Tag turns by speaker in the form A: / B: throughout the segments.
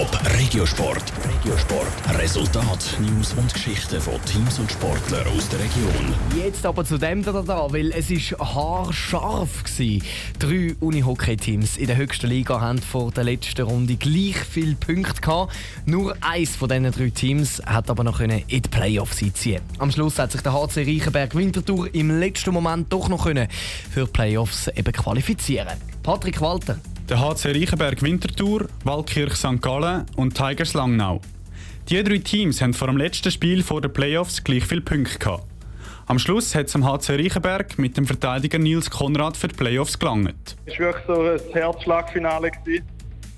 A: Top Regiosport. Regiosport. Resultat, News und Geschichten von Teams und Sportlern aus der Region.
B: Jetzt aber zu dem da, da weil es ist haarscharf gsi. Drei Unihockey-Teams in der höchsten Liga haben vor der letzten Runde gleich viele Punkte gehabt. Nur eins von diesen drei Teams hat aber noch in die Playoffs einziehen. Am Schluss hat sich der HC Reichenberg Winterthur im letzten Moment doch noch für die Playoffs eben qualifizieren. Patrick Walter.
C: Der HC Reichenberg Winterthur, Waldkirch St. Gallen und Tigers Langnau. Die drei Teams haben vor dem letzten Spiel vor den Playoffs gleich viele Punkte gehabt. Am Schluss hat es am HC Reichenberg mit dem Verteidiger Nils Konrad für die Playoffs gelangt.
D: Es war wirklich so ein Herzschlagfinale.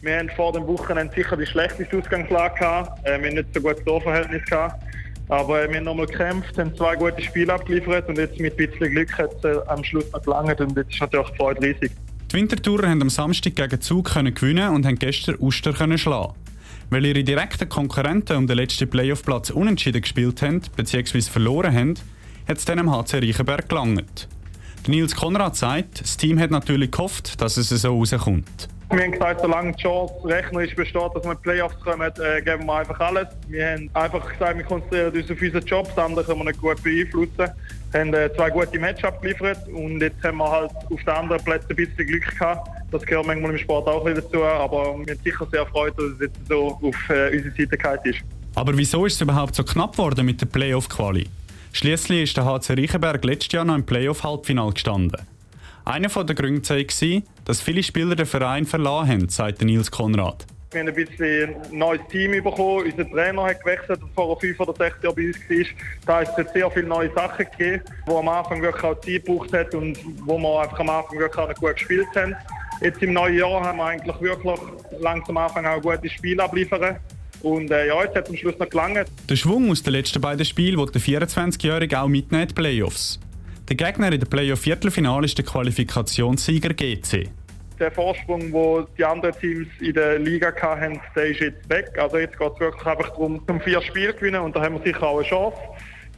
D: Wir haben vor dem Wochenende sicher die schlechteste Ausgangslage gehabt. Äh, wir haben nicht so gutes Torverhältnis gehabt. Aber wir haben nochmal gekämpft, haben zwei gute Spiele abgeliefert und jetzt mit ein bisschen Glück hat es äh, am Schluss noch gelangt und jetzt ist natürlich die Freude riesig.
C: Die Wintertourer haben am Samstag gegen Zug gewinnen und haben gestern Uster schlagen. Weil ihre direkten Konkurrenten um den letzten Playoff-Platz unentschieden gespielt haben bzw. verloren haben, hat es dann am HC Reichenberg gelangt. Nils Konrad sagt, das Team hat natürlich gehofft, dass es so rauskommt.
D: Wir haben gesagt, solange die Chance rechnerisch besteht, dass wir in die Playoffs kommen, äh, geben wir einfach alles. Wir haben einfach gesagt, wir konzentrieren uns auf unseren Job, das andere können wir nicht gut beeinflussen. Wir haben äh, zwei gute Matchups geliefert und jetzt haben wir halt auf den anderen Plätzen ein bisschen Glück gehabt. Das gehört manchmal im Sport auch wieder dazu, aber wir sind sicher sehr freut, dass es jetzt so auf äh, unsere Seite gehalten ist.
C: Aber wieso ist es überhaupt so knapp geworden mit der Playoff-Quali? Schließlich ist der HC Reichenberg letztes Jahr noch im Playoff-Halbfinal gestanden. Einer der Gründe war, dass viele Spieler den Verein verlassen haben, sagt Nils Konrad.
D: Wir haben ein bisschen ein neues Team bekommen. Unser Trainer hat gewechselt, der vor fünf oder sechs Jahren bei uns war. Da hat es sehr viele neue Sachen gegeben, die am Anfang wirklich auch Zeit gebraucht hat und wo wir einfach am Anfang wirklich auch gut gespielt haben. Jetzt im neuen Jahr haben wir eigentlich wirklich langsam am Anfang auch ein gutes Spiel abliefern. Und äh, ja, jetzt hat es am Schluss noch gelangt.
C: Der Schwung aus den letzten beiden Spielen will der 24-Jährige auch mitnehmen in die Playoffs. Der Gegner in der Playoff-Viertelfinale ist der Qualifikationssieger GC.
D: Der Vorsprung, den die anderen Teams in der Liga hatten, der ist jetzt weg. Also jetzt geht es wirklich einfach darum, zum vier Spiel zu gewinnen und da haben wir sicher auch eine Chance.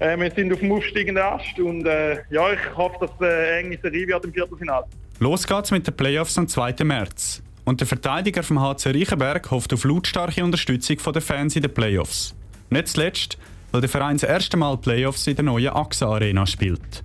D: Äh, wir sind auf dem aufsteigenden Ast und äh, ja, ich hoffe, dass es eine enge Serie wird im Viertelfinale.
C: Los geht's mit den Playoffs am 2. März. Und der Verteidiger vom HC Reichenberg hofft auf lautstarke Unterstützung der Fans in den Playoffs. Nicht zuletzt, weil der Verein das erste Mal Playoffs in der neuen AXA Arena spielt.